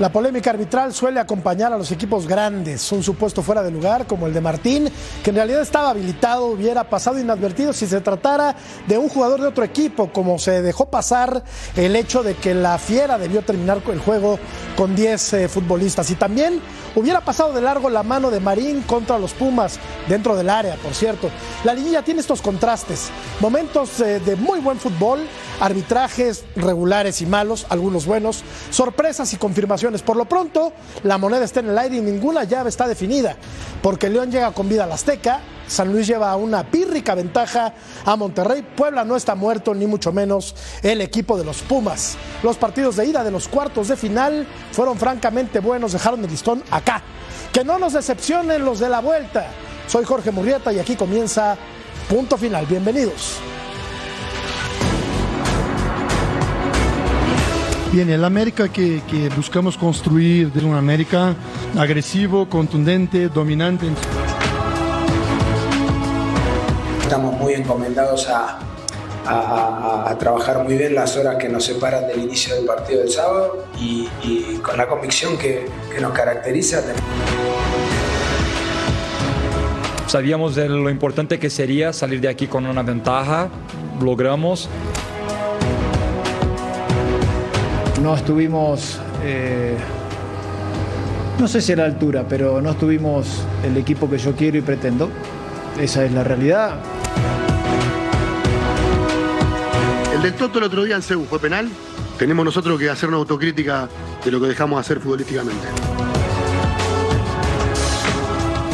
La polémica arbitral suele acompañar a los equipos grandes. Un supuesto fuera de lugar, como el de Martín, que en realidad estaba habilitado, hubiera pasado inadvertido si se tratara de un jugador de otro equipo, como se dejó pasar el hecho de que la Fiera debió terminar el juego con 10 eh, futbolistas. Y también hubiera pasado de largo la mano de Marín contra los Pumas, dentro del área, por cierto. La liguilla tiene estos contrastes, momentos eh, de muy buen fútbol, arbitrajes regulares y malos, algunos buenos, sorpresas y confirmaciones. Por lo pronto, la moneda está en el aire y ninguna llave está definida, porque León llega con vida al Azteca, San Luis lleva una pírrica ventaja a Monterrey, Puebla no está muerto, ni mucho menos el equipo de los Pumas. Los partidos de ida de los cuartos de final fueron francamente buenos, dejaron el listón acá. Que no nos decepcionen los de la vuelta. Soy Jorge Murrieta y aquí comienza Punto Final. Bienvenidos. Bien, el América que, que buscamos construir es un América agresivo, contundente, dominante. Estamos muy encomendados a, a, a, trabajar muy bien las horas que nos separan del inicio del partido del sábado y, y con la convicción que, que nos caracteriza. Sabíamos de lo importante que sería salir de aquí con una ventaja, logramos. No estuvimos, eh, no sé si a la altura, pero no estuvimos el equipo que yo quiero y pretendo. Esa es la realidad. El del Toto el otro día en Seúl fue penal. Tenemos nosotros que hacer una autocrítica de lo que dejamos hacer futbolísticamente.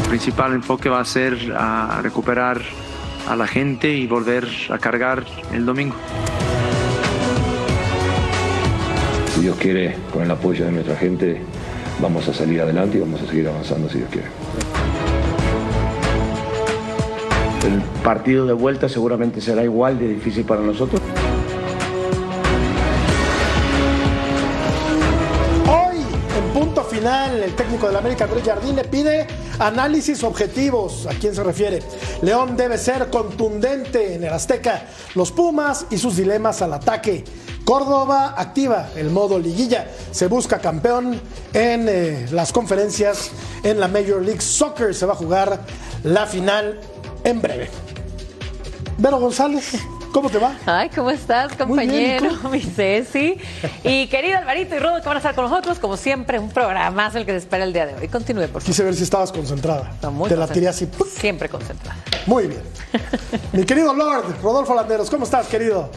El principal enfoque va a ser a recuperar a la gente y volver a cargar el domingo. Si Dios quiere, con el apoyo de nuestra gente, vamos a salir adelante y vamos a seguir avanzando si Dios quiere. El partido de vuelta seguramente será igual de difícil para nosotros. Técnico del América, Andrés Jardín, le pide análisis objetivos. ¿A quién se refiere? León debe ser contundente en el Azteca. Los Pumas y sus dilemas al ataque. Córdoba activa el modo liguilla. Se busca campeón en eh, las conferencias en la Major League Soccer. Se va a jugar la final en breve. Vero González, ¿cómo te va? Ay, ¿cómo estás, compañero? Muy bien, mi Ceci. Y querido Alvarito y Rodo, que van a estar con nosotros, como siempre, un programa el que te espera el día de hoy. Continúe, por favor. Quise ver si estabas concentrada. No, muy te la tiré así. ¡puc! Siempre concentrada. Muy bien. Mi querido Lord, Rodolfo Landeros, ¿cómo estás, querido?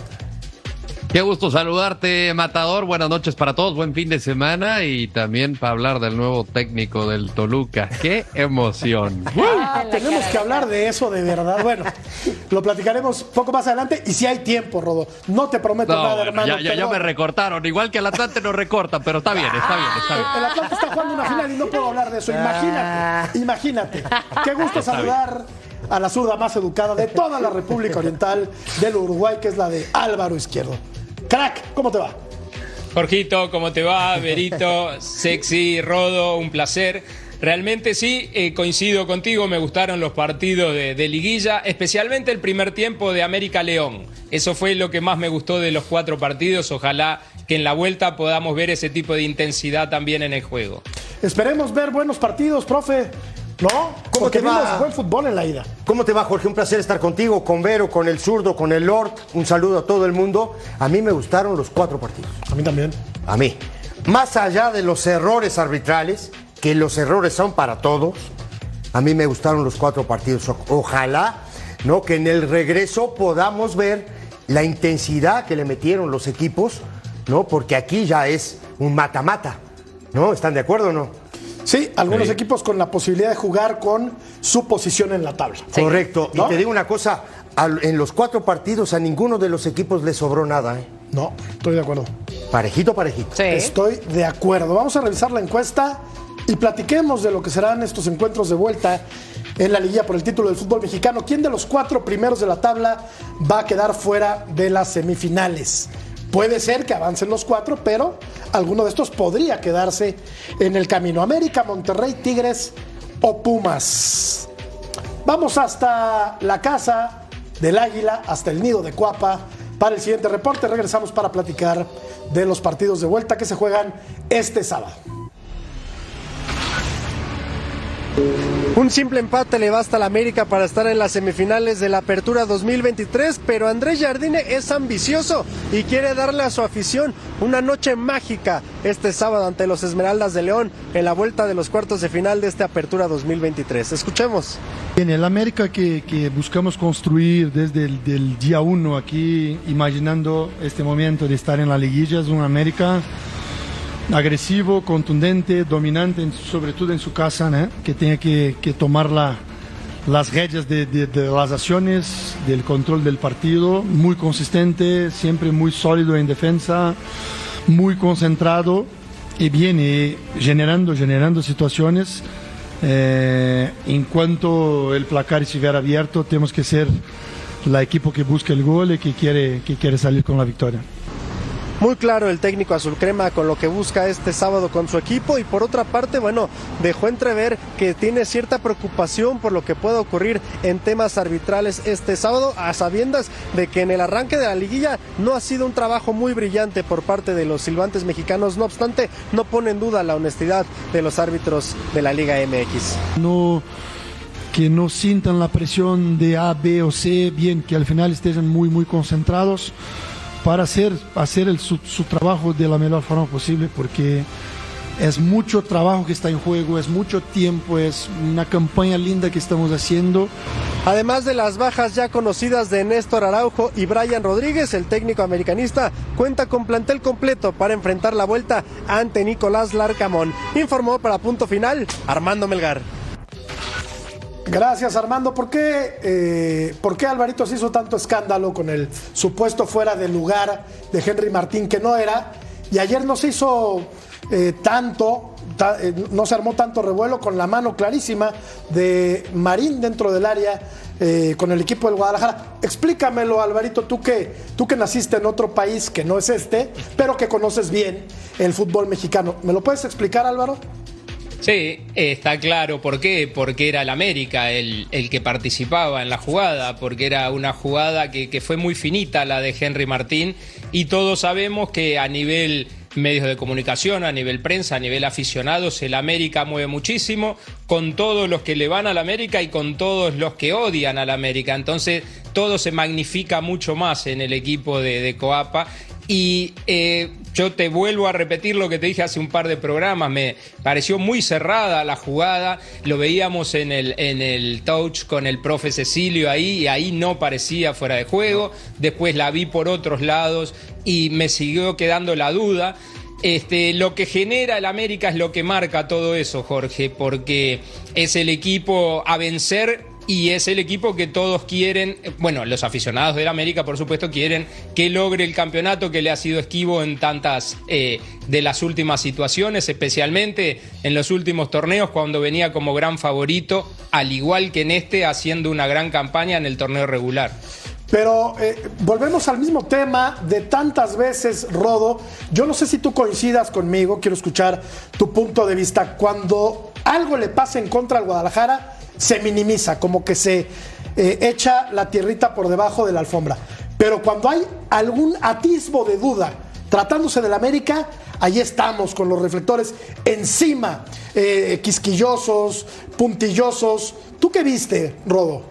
Qué gusto saludarte, Matador. Buenas noches para todos. Buen fin de semana y también para hablar del nuevo técnico del Toluca. ¡Qué emoción! Ah, tenemos que hablar de eso de verdad. Bueno, lo platicaremos poco más adelante y si hay tiempo, Rodo. No te prometo No, nada, bueno, hermano. ya, ya, ya me recortaron. Igual que el Atlante nos recortan, pero está bien, está bien, está bien. El Atlante está jugando una final y no puedo hablar de eso. Imagínate, imagínate. Qué gusto Está saludar a la zurda más educada de toda la República Oriental del Uruguay, que es la de Álvaro Izquierdo. Crack, ¿cómo te va? Jorgito, ¿cómo te va? Berito, sexy, Rodo, un placer. Realmente sí, eh, coincido contigo, me gustaron los partidos de, de liguilla, especialmente el primer tiempo de América León. Eso fue lo que más me gustó de los cuatro partidos. Ojalá que en la vuelta podamos ver ese tipo de intensidad también en el juego. Esperemos ver buenos partidos, profe. ¿No? ¿Cómo Porque te va? vimos buen fútbol en la ida. ¿Cómo te va, Jorge? Un placer estar contigo, con Vero, con el zurdo, con el Lord. Un saludo a todo el mundo. A mí me gustaron los cuatro partidos. A mí también. A mí. Más allá de los errores arbitrales, que los errores son para todos, a mí me gustaron los cuatro partidos. Ojalá, ¿no? Que en el regreso podamos ver la intensidad que le metieron los equipos, ¿no? Porque aquí ya es un mata-mata, ¿no? ¿Están de acuerdo o no? Sí, algunos Sí. equipos con la posibilidad de jugar con su posición en la tabla. Correcto. ¿No? Y te digo una cosa, al- en los cuatro partidos a ninguno de los equipos le sobró nada, ¿eh? No, estoy de acuerdo. Parejito, parejito. Estoy de acuerdo. Vamos a revisar la encuesta y platiquemos de lo que serán estos encuentros de vuelta en la liguilla por el título del fútbol mexicano. ¿Quién de los cuatro primeros de la tabla va a quedar fuera de las semifinales? Puede ser que avancen los cuatro, pero alguno de estos podría quedarse en el camino. América, Monterrey, Tigres o Pumas. Vamos hasta la casa del Águila, hasta el nido de Cuapa. Para el siguiente reporte regresamos para platicar de los partidos de vuelta que se juegan este sábado. Un simple empate le basta a la América para estar en las semifinales de la Apertura 2023, pero Andrés Jardine es ambicioso y quiere darle a su afición una noche mágica este sábado ante los Esmeraldas de León en la vuelta de los cuartos de final de esta Apertura 2023. Escuchemos. En el América que, buscamos construir desde el día uno aquí, imaginando este momento de estar en la liguilla, es un América agresivo, contundente, dominante, sobre todo en su casa, que tiene que, tomar la, las redes de, las acciones, del control del partido, muy consistente, siempre muy sólido en defensa, muy concentrado y viene generando, generando situaciones. Eh, en cuanto el placar estuviera abierto, tenemos que ser la equipo que busca el gol y que que quiere salir con la victoria. Muy claro el técnico azul crema con lo que busca este sábado con su equipo. Y por otra parte, bueno, dejó entrever que tiene cierta preocupación por lo que pueda ocurrir en temas arbitrales este sábado, a sabiendas de que en el arranque de la liguilla no ha sido un trabajo muy brillante por parte de los silbantes mexicanos, no obstante, no pone en duda la honestidad de los árbitros de la Liga MX. No que no sientan la presión de A, B o C, bien que al final estén muy, muy concentrados para hacer, hacer el, su, su, trabajo de la mejor forma posible, porque es mucho trabajo que está en juego, es mucho tiempo, es una campaña linda que estamos haciendo. Además de las bajas ya conocidas de Néstor Araujo y Brian Rodríguez, el técnico americanista cuenta con plantel completo para enfrentar la vuelta ante Nicolás Larcamón. Informó para punto final Armando Melgar. Gracias, Armando. ¿Por qué, eh, ¿Por qué Alvarito se hizo tanto escándalo con el supuesto fuera de lugar de Henry Martín que no era? Y ayer no se hizo eh, tanto, ta, eh, no se armó tanto revuelo con la mano clarísima de Marín dentro del área eh, con el equipo del Guadalajara. Explícamelo, Alvarito, tú que, tú que naciste en otro país que no es este, pero que conoces bien el fútbol mexicano. ¿Me lo puedes explicar, Álvaro? Sí, está claro. ¿Por qué? Porque era el América el, el, que participaba en la jugada, porque era una jugada que, que, fue muy finita la de Henry Martín y todos sabemos que a nivel medios de comunicación, a nivel prensa, a nivel aficionados, el América mueve muchísimo con todos los que le van al América y con todos los que odian al América. Entonces todo se magnifica mucho más en el equipo de, de Coapa y eh, yo te vuelvo a repetir lo que te dije hace un par de programas. Me pareció muy cerrada la jugada. Lo veíamos en el, en el touch con el profe Cecilio ahí y ahí no parecía fuera de juego. Después la vi por otros lados y me siguió quedando la duda. Este, lo que genera el América es lo que marca todo eso, Jorge, porque es el equipo a vencer y es el equipo que todos quieren, bueno, los aficionados del América por supuesto quieren que logre el campeonato que le ha sido esquivo en tantas eh, de las últimas situaciones, especialmente en los últimos torneos cuando venía como gran favorito, al igual que en este haciendo una gran campaña en el torneo regular. Pero eh, volvemos al mismo tema de tantas veces, Rodo. Yo no sé si tú coincidas conmigo, quiero escuchar tu punto de vista. Cuando algo le pasa en contra al Guadalajara, se minimiza, como que se eh, echa la tierrita por debajo de la alfombra. Pero cuando hay algún atisbo de duda tratándose del América, ahí estamos con los reflectores encima, eh, quisquillosos, puntillosos. ¿Tú qué viste, Rodo?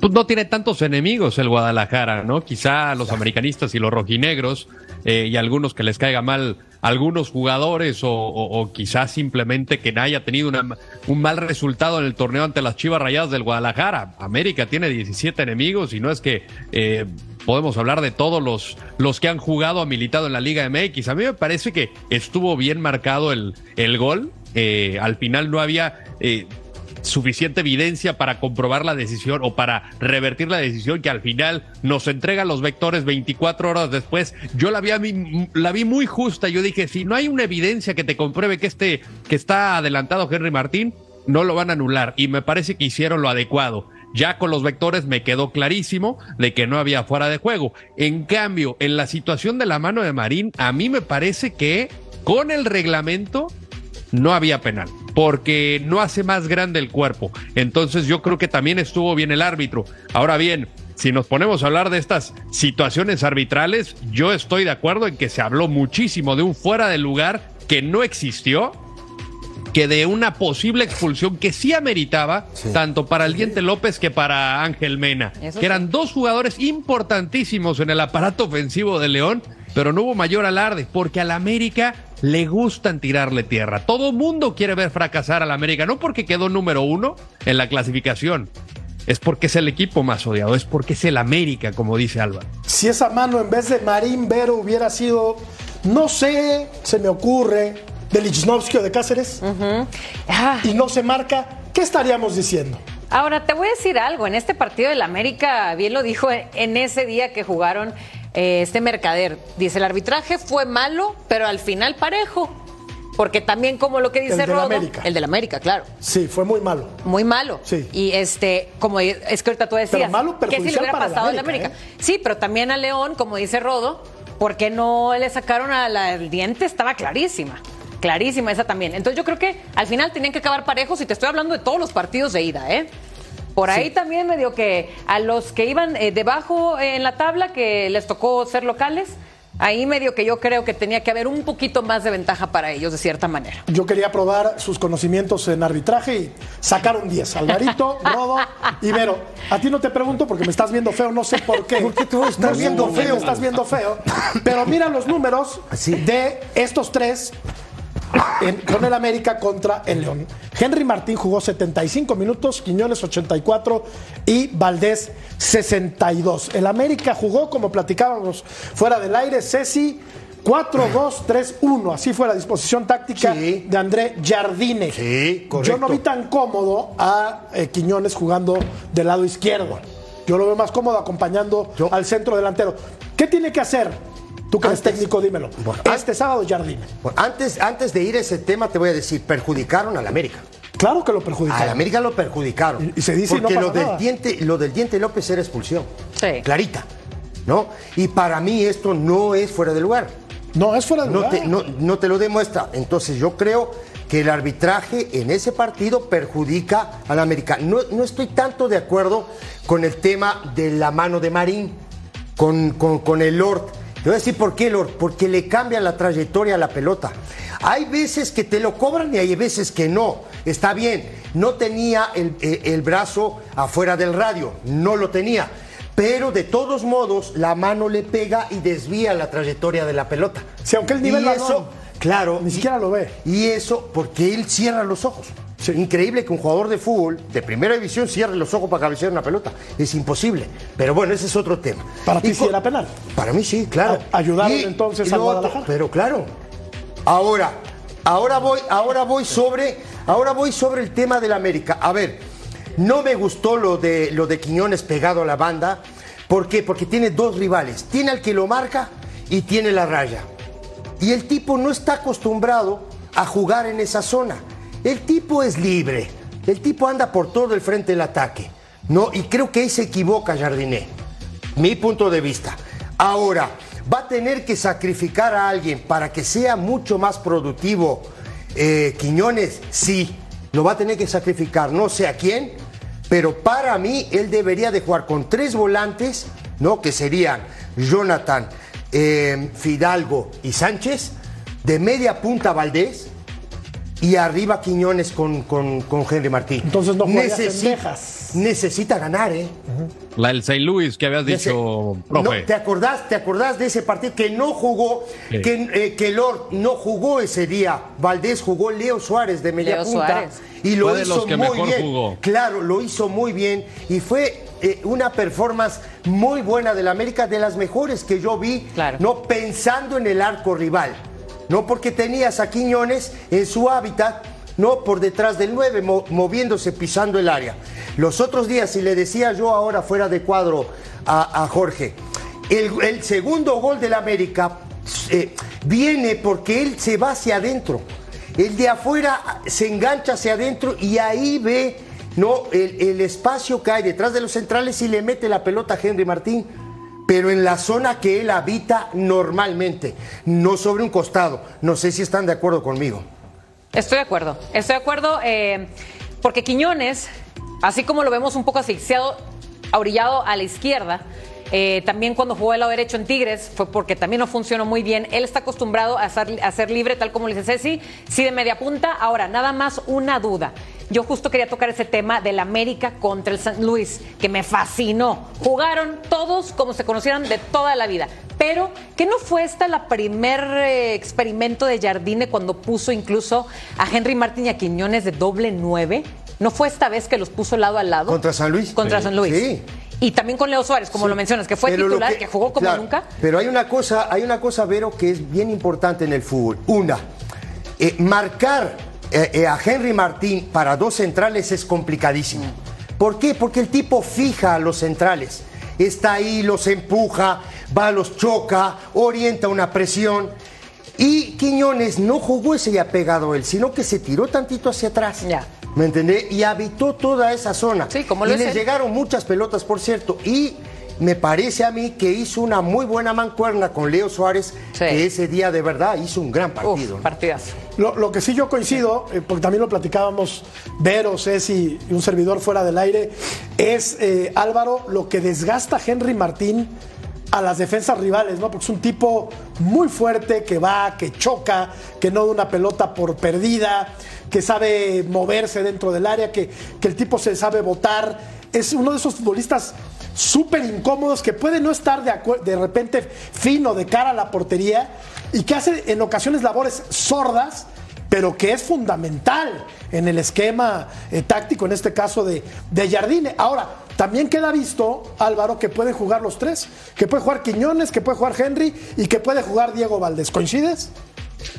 Pues no tiene tantos enemigos el Guadalajara, ¿no? Quizá los americanistas y los rojinegros eh, y algunos que les caiga mal algunos jugadores o, quizás simplemente que haya tenido una, un mal resultado en el torneo ante las Chivas Rayadas del Guadalajara. América tiene 17 enemigos y no es que eh, podemos hablar de todos los, los que han jugado o militado en la Liga MX. A mí me parece que estuvo bien marcado el, el gol. Eh, al final no había eh, suficiente evidencia para comprobar la decisión o para revertir la decisión que al final nos entrega los vectores 24 horas después. Yo la vi, la vi muy justa. Yo dije, si no hay una evidencia que te compruebe que este, que está adelantado Henry Martín, no lo van a anular. Y me parece que hicieron lo adecuado. Ya con los vectores me quedó clarísimo de que no había fuera de juego. En cambio, en la situación de la mano de Marín, a mí me parece que con el reglamento no había penal, porque no hace más grande el cuerpo. Entonces yo creo que también estuvo bien el árbitro. Ahora bien, si nos ponemos a hablar de estas situaciones arbitrales, yo estoy de acuerdo en que se habló muchísimo de un fuera de lugar que no existió que de una posible expulsión que sí ameritaba, tanto para el Diente López que para Ángel Mena, Eso que eran sí. dos jugadores importantísimos en el aparato ofensivo de León, pero no hubo mayor alarde, porque al América le gustan tirarle tierra. Todo mundo quiere ver fracasar al América, no porque quedó número uno en la clasificación, es porque es el equipo más odiado, es porque es el América, como dice Álvaro. Si esa mano en vez de Marín Vero hubiera sido, no sé, se me ocurre, de Lichnowsky o de Cáceres, y no se marca, ¿qué estaríamos diciendo? Ahora, te voy a decir algo. En este partido del América, bien lo dijo en ese día que jugaron eh, este mercader. Dice, el arbitraje fue malo, pero al final parejo. Porque también como lo que dice El Rodo, América. el del América, claro. Sí, fue muy malo. Muy malo. Sí. Y este, como es que ahorita tú decías, Pero malo, que si le hubiera pasado al América, América. Sí, pero también a León, como dice Rodo, ¿por qué no le sacaron al diente? Estaba clarísima. Clarísima esa también. Entonces yo creo que al final tenían que acabar parejos y te estoy hablando de todos los partidos de ida, ¿eh? Por ahí también medio que a los que iban eh, debajo eh, en la tabla, que les tocó ser locales, ahí medio que yo creo que tenía que haber un poquito más de ventaja para ellos, de cierta manera. Yo quería probar sus conocimientos en arbitraje y sacar un 10. Alvarito, Rodo y Vero. A ti no te pregunto porque me estás viendo feo, no sé por qué. ¿Por qué tú estás viendo feo? Estás viendo feo. Pero mira los números de estos tres en- con el América contra el León. Henry Martín jugó 75 minutos, Quiñones 84 y Valdés 62. El América jugó, como platicábamos fuera del aire, Ceci 4-2-3-1. Así fue la disposición táctica de André Jardine. Yo no vi tan cómodo a eh, Quiñones jugando del lado izquierdo. Yo lo veo más cómodo acompañando al centro delantero. ¿Qué tiene que hacer? Tú que eres técnico, dímelo. este sábado Jardine. Bueno, antes, antes de ir a ese tema, te voy a decir, perjudicaron al América. Claro que lo perjudicaron. Al América lo perjudicaron. Y- y se dice y no Porque lo, del nada. diente, lo del diente López era expulsión. Sí. Clarita. ¿No? Y para mí esto no es fuera de lugar. No, es fuera de no lugar. Te, no, no te lo demuestra. Entonces yo creo que el arbitraje en ese partido perjudica al América. No, no estoy tanto de acuerdo con el tema de la mano de Marín, con, con, con el Lord. Te voy a decir por qué, Lord. Porque le cambian la trayectoria a la pelota. Hay veces que te lo cobran y hay veces que no. Está bien, no tenía el, eh, el brazo afuera del radio, no lo tenía. Pero de todos modos, la mano le pega y desvía la trayectoria de la pelota. Si aunque el nivel y balón, eso, claro, ni siquiera lo ve. Y eso porque él cierra los ojos. Increíble que un jugador de fútbol de primera división cierre los ojos para cabecear una pelota. Es imposible. Pero bueno, ese es otro tema. Para ti sí era penal. Para mí sí, claro. A- ayudaron Y- entonces y otro, Guadalajara. Pero claro. Ahora, ahora voy, ahora voy sobre, ahora voy sobre el tema del América. A ver, no me gustó lo de lo de Quiñones pegado a la banda. ¿Por qué? Porque tiene dos rivales. Tiene al que lo marca y tiene la raya. Y el tipo no está acostumbrado a jugar en esa zona. El tipo es libre. El tipo anda por todo el frente del ataque. ¿no? Y creo que ahí se equivoca Jardiné. Mi punto de vista. Ahora, ¿va a tener que sacrificar a alguien para que sea mucho más productivo eh, Quiñones? Sí, lo va a tener que sacrificar. No sé a quién, pero para mí él debería de jugar con tres volantes, ¿no? Que serían Jonathan, eh, Fidalgo y Sánchez, de media punta Valdés y arriba Quiñones con, con, con Henry Martín. Entonces no en necesita, Texas. necesita ganar, ¿eh? La del St. Louis que habías dicho, No. ¿te, acordás, ¿Te acordás de ese partido que no jugó, Sí. que, eh, que Lord no jugó ese día? Valdés jugó Leo Suárez de media Leo punta Suárez. y lo Fue de hizo los que muy mejor bien. jugó. Claro, lo hizo muy bien y fue eh, una performance muy buena del América, de las mejores que yo vi, no pensando en el arco rival, no porque tenías a Quiñones en su hábitat, no por detrás del 9, mo- moviéndose, pisando el área. Los otros días, y le decía yo ahora fuera de cuadro a, Jorge, el, el segundo gol del América eh, viene porque él se va hacia adentro. El de afuera se engancha hacia adentro y ahí ve no el, el espacio que hay detrás de los centrales y le mete la pelota a Henry Martín. Pero en la zona que él habita normalmente, no sobre un costado. No sé si están de acuerdo conmigo. Estoy de acuerdo, estoy de acuerdo, eh, porque Quiñones, así como lo vemos un poco asfixiado, orillado a la izquierda, Eh, también cuando jugó el lado derecho en Tigres fue porque también no funcionó muy bien. Él está acostumbrado a ser, libre, tal como le dice Ceci, sí de media punta. Ahora, nada más una duda. Yo justo quería tocar ese tema del América contra el San Luis, que me fascinó. Jugaron todos como se conocieran de toda la vida. Pero, ¿qué no fue esta la primer eh, experimento de Jardine cuando puso incluso a Henry Martín y a Quiñones de doble nueve? ¿No fue esta vez que los puso lado a lado? ¿Contra San Luis? Contra Sí. San Luis. Sí. Y también con Leo Suárez, como Sí. lo mencionas, que fue Pero titular, que, jugó como claro, nunca. Pero hay una cosa, hay una cosa, Vero, que es bien importante en el fútbol. Una, eh, marcar eh, eh, a Henry Martín para dos centrales es complicadísimo. ¿Por qué? Porque el tipo fija a los centrales. Está ahí, los empuja, va, los choca, orienta una presión. Y Quiñones no jugó ese ya pegado él, sino que se tiró tantito hacia atrás. ¿Me entendés? Y habitó toda esa zona. Sí, como y lo le es él. llegaron muchas pelotas, por cierto. Y me parece a mí que hizo una muy buena mancuerna con Leo Suárez, que ese día de verdad hizo un gran partido. ¿no? Partidazo. Lo, lo que sí yo coincido, eh, porque también lo platicábamos Vero, Ceci y un servidor fuera del aire, es eh, Álvaro lo que desgasta a Henry Martín a las defensas rivales, ¿no? Porque es un tipo muy fuerte que va, que choca, que no da una pelota por perdida, que sabe moverse dentro del área, que, que el tipo se sabe botar. Es uno de esos futbolistas súper incómodos que puede no estar de, de repente fino de cara a la portería y que hace en ocasiones labores sordas, pero que es fundamental en el esquema eh, táctico, en este caso de, de Jardine. Ahora, también queda visto, Álvaro, que pueden jugar los tres, que puede jugar Quiñones, que puede jugar Henry y que puede jugar Diego Valdés. ¿Coincides?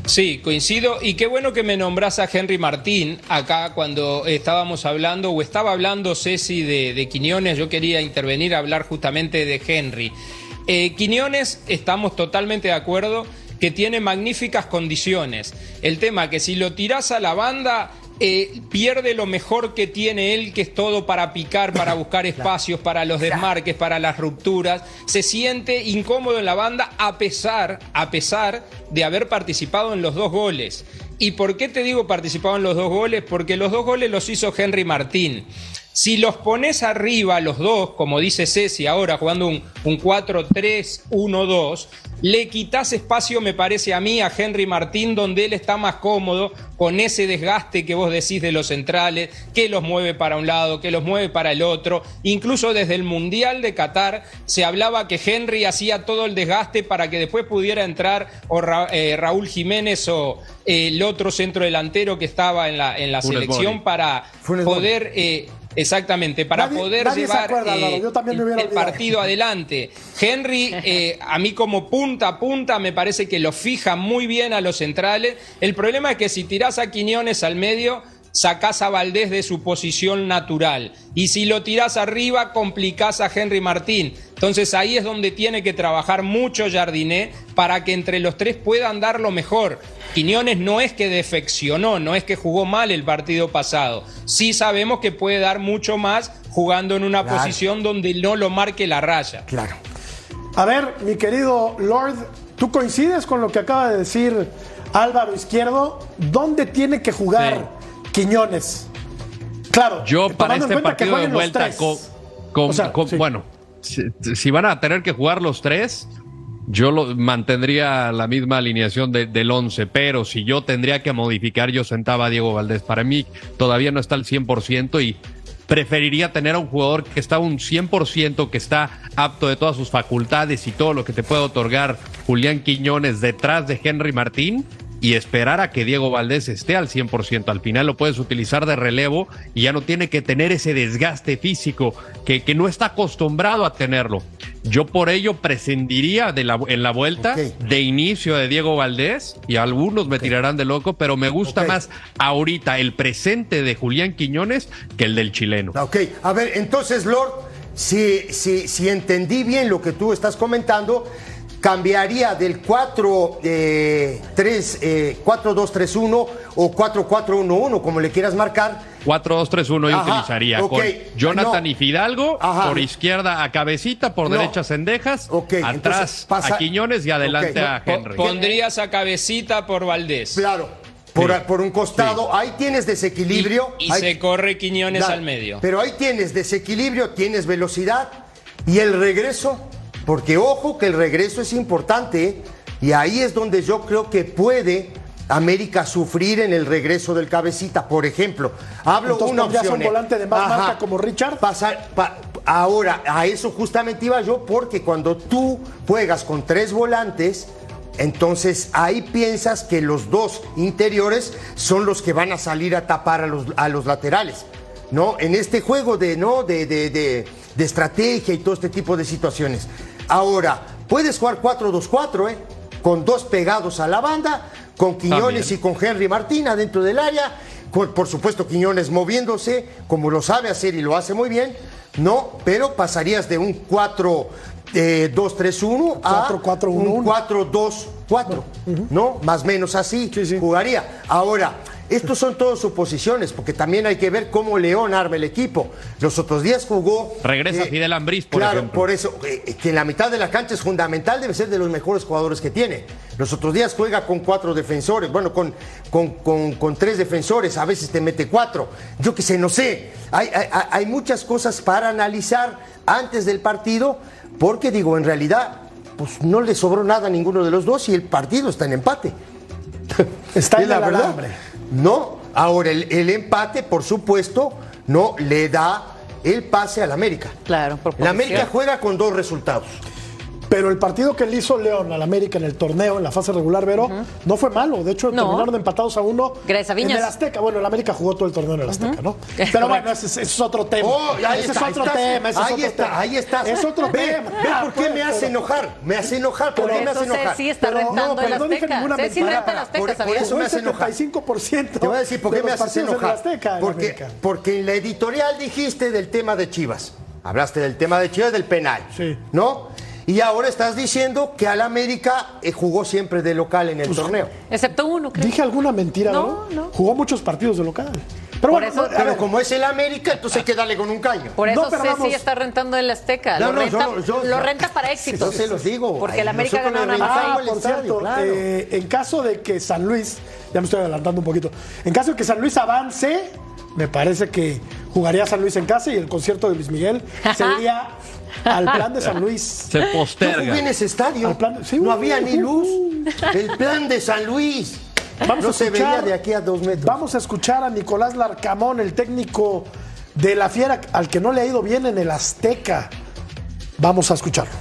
Sí, coincido. Y qué bueno que me nombras a Henry Martín acá cuando estábamos hablando, o estaba hablando Ceci de, de Quiñones. Yo quería intervenir a hablar justamente de Henry. Eh, Quiñones, estamos totalmente de acuerdo que tiene magníficas condiciones. El tema que si lo tirás a la banda, eh, pierde lo mejor que tiene él, que es todo para picar, para buscar espacios, para los desmarques, para las rupturas. Se siente incómodo en la banda a pesar, a pesar de haber participado en los dos goles. ¿Y por qué te digo participado en los dos goles? Porque los dos goles los hizo Henry Martín. Si los pones arriba los dos, como dice Ceci ahora jugando un, un 4-3-1-2, le quitas espacio, me parece a mí, a Henry Martín, donde él está más cómodo con ese desgaste que vos decís de los centrales, que los mueve para un lado, que los mueve para el otro. Incluso desde el Mundial de Qatar se hablaba que Henry hacía todo el desgaste para que después pudiera entrar o Ra- eh, Raúl Jiménez o eh, el otro centro delantero que estaba en la, en la Funes selección Mori. para Funes poder... eh, Exactamente, para Nadie- poder nadie llevar acuerda, eh, Álvaro, yo también me el, partido adelante. Henry, eh, a mí como punta a punta, me parece que lo fija muy bien a los centrales. El problema es que si tirás a Quiñones al medio, sacás a Valdés de su posición natural. Y si lo tirás arriba, complicás a Henry Martín. Entonces ahí es donde tiene que trabajar mucho Jardiné para que entre los tres puedan dar lo mejor. Quiñones no es que defeccionó, no es que jugó mal el partido pasado. Sí sabemos que puede dar mucho más jugando en una Claro. posición donde no lo marque la raya. Claro. A ver, mi querido Lord, ¿tú coincides con lo que acaba de decir Álvaro Izquierdo? ¿Dónde tiene que jugar Quiñones? Claro, Yo para este partido de vuelta, con, con- O sea, con- sí. bueno, si, si van a tener que jugar los tres, yo lo, mantendría la misma alineación de- del 11, pero si yo tendría que modificar, yo sentaba a Diego Valdés. Para mí todavía no está al 100% y preferiría tener a un jugador que está un 100%, que está apto de todas sus facultades y todo lo que te puede otorgar Julián Quiñones detrás de Henry Martín y esperar a que Diego Valdés esté al 100%. Al final lo puedes utilizar de relevo y ya no tiene que tener ese desgaste físico que, que no está acostumbrado a tenerlo. Yo por ello prescindiría de la, en la vuelta de inicio de Diego Valdés y algunos me tirarán de loco, pero me gusta más ahorita el presente de Julián Quiñones que el del chileno. Ok, a ver, entonces, Lord, si, si, si entendí bien lo que tú estás comentando, cambiaría del 4, eh, 3, eh, 4-2-3-1 o 4-4-1-1, como le quieras marcar. 4-2-3-1 yo Ajá, utilizaría ok. con Jonathan No. y Fidalgo, Ajá. por izquierda a Cabecita, por No. derecha Sendejas, entonces atrás pasa- a Quiñones y adelante Ok. a Henry. Pondrías a cabecita por Valdés. Claro. Por, por un costado, ahí tienes desequilibrio. Y, y ahí- se corre Quiñones Claro, al medio. Pero ahí tienes desequilibrio, tienes velocidad y el regreso Porque ojo que el regreso es importante y ahí es donde yo creo que puede América sufrir en el regreso del cabecita. Por ejemplo, hablo Entonces, una ¿pondrías opción. un volante de más Ajá. marca como Richard? Pasar- pa- ahora, a eso justamente iba yo, porque cuando tú juegas con tres volantes, entonces ahí piensas que los dos interiores son los que van a salir a tapar a los, a los laterales. ¿No? En este juego de, ¿no? De, de- de- de estrategia y todo este tipo de situaciones. Ahora, puedes jugar 4-2-4, ¿eh? Con dos pegados a la banda, con Quiñones También. y con Henry Martín adentro del área, con- por supuesto Quiñones moviéndose como lo sabe hacer y lo hace muy bien, no, pero pasarías de un 4 eh, 2-3-1 a 4-4-1-1. un 4-2-4, ¿no? Más o menos así jugaría. Ahora, estos son todas suposiciones, porque también hay que ver cómo León arma el equipo. Los otros días jugó... Regresa eh, Fidel Ambriz, por claro, ejemplo. por eso, eh, que en la mitad de la cancha es fundamental, debe ser de los mejores jugadores que tiene. Los otros días juega con cuatro defensores, bueno, con, con, con- con tres defensores, a veces te mete cuatro. Yo qué sé, no sé. Hay, hay- hay muchas cosas para analizar antes del partido, porque digo, en realidad, pues no le sobró nada a ninguno de los dos y el partido está en empate. Está Es en la el verdad. alambre. No, ahora el, el empate, por supuesto, no le da el pase al América. Claro, por La América juega con dos resultados. Pero el partido que le hizo León al América en el torneo, en la fase regular, Vero, no fue malo. De hecho, No. terminaron empatados a uno Gracias a en el Azteca. Bueno, el América jugó todo el torneo en el Azteca, ¿no? Es Pero bueno, ese, ese es otro tema. Oh, ahí ese está, es otro estás- tema. ese es ahí otro está, tema. ahí está. Es otro Ve, tema. ve Ah, por qué pues, me hace pero- enojar. Me hace enojar. ¿Por Por qué me hace enojar? Ceci está Pero no, pero el no dije ninguna Ceci mentira. renta el Azteca, Por- por eso me hace enojar. 75% Te voy a decir por qué me el enojar. América. porque en la editorial dijiste del tema de Chivas. Hablaste del tema de Chivas, del penal. Sí. ¿No? Y ahora estás diciendo que al América eh, jugó siempre de local en el Pues, torneo. Excepto uno, creo. Dije alguna mentira, No, ¿no? no. Jugó muchos partidos de local. Pero Por bueno, eso- no, a Pero ver, como es el América, entonces hay que darle con un caño. Por eso No Ceci está rentando el Azteca. No, lo, no, renta, yo no- yo- lo renta para éxito. Yo se los digo. Porque Ay, el América ganó ahí. Ah, por cierto, claro. eh, en caso de que San Luis, ya me estoy adelantando un poquito, en caso de que San Luis avance, me parece que jugaría San Luis en casa y el concierto de Luis Miguel sería al plan de San Luis. Se Yo jugué en posterga. ese estadio. Al plan- sí, no uh, había ni luz. uh. El plan de San Luis. Vamos no a se escuchar- veía de aquí a dos metros. Vamos a escuchar a Nicolás Larcamón, el técnico de la Fiera, al que no le ha ido bien en el Azteca. Vamos a escucharlo.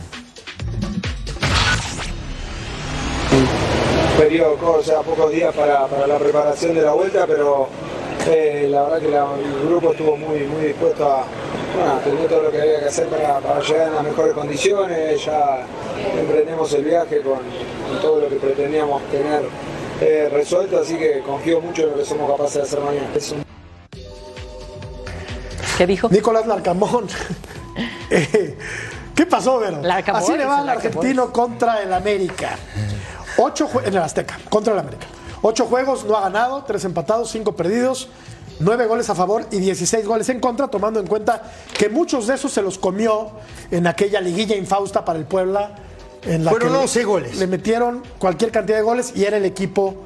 periodo, o sea, pocos días para, para la preparación de la vuelta, pero eh, la verdad que la- el grupo estuvo muy, muy dispuesto a bueno, tener todo lo que había que hacer para, para llegar en las mejores condiciones. Ya emprendemos el viaje con, con todo lo que pretendíamos tener eh, resuelto, así que confío mucho en lo que somos capaces de hacer mañana. Es un ¿Qué dijo? Nicolás Larcamón. Eh, ¿Qué pasó, Vero? Larcamón, Así le va al Larcamón. argentino contra el América. Ocho en el Azteca, contra el América. Ocho juegos, no ha ganado, tres empatados, cinco perdidos, nueve goles a favor y 16 goles en contra, tomando en cuenta que muchos de esos se los comió en aquella liguilla infausta para el Puebla. En la Fueron que le- 11 goles. Le metieron cualquier cantidad de goles y era el equipo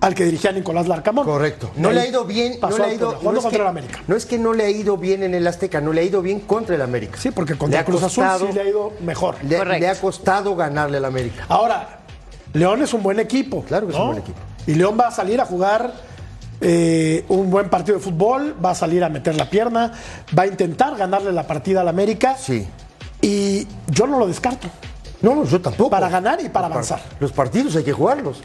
al que dirigía Nicolás Larcamón. Correcto. No Ahí le ha ido bien. No le ha ido, no es contra que- el América. No es que no le ha ido bien en el Azteca, no le ha ido bien contra el América. Sí, porque contra ha Cruz Azul sí le ha ido mejor. Le, Correcto. le ha costado ganarle al América. Ahora, León es un buen equipo. Claro que es un buen equipo. Y León va a salir a jugar eh, un buen partido de fútbol, va a salir a meter la pierna, va a intentar ganarle la partida al América. Sí. Y yo no lo descarto. No, no, yo tampoco. Para ganar y para Los par- avanzar. Los partidos hay que jugarlos.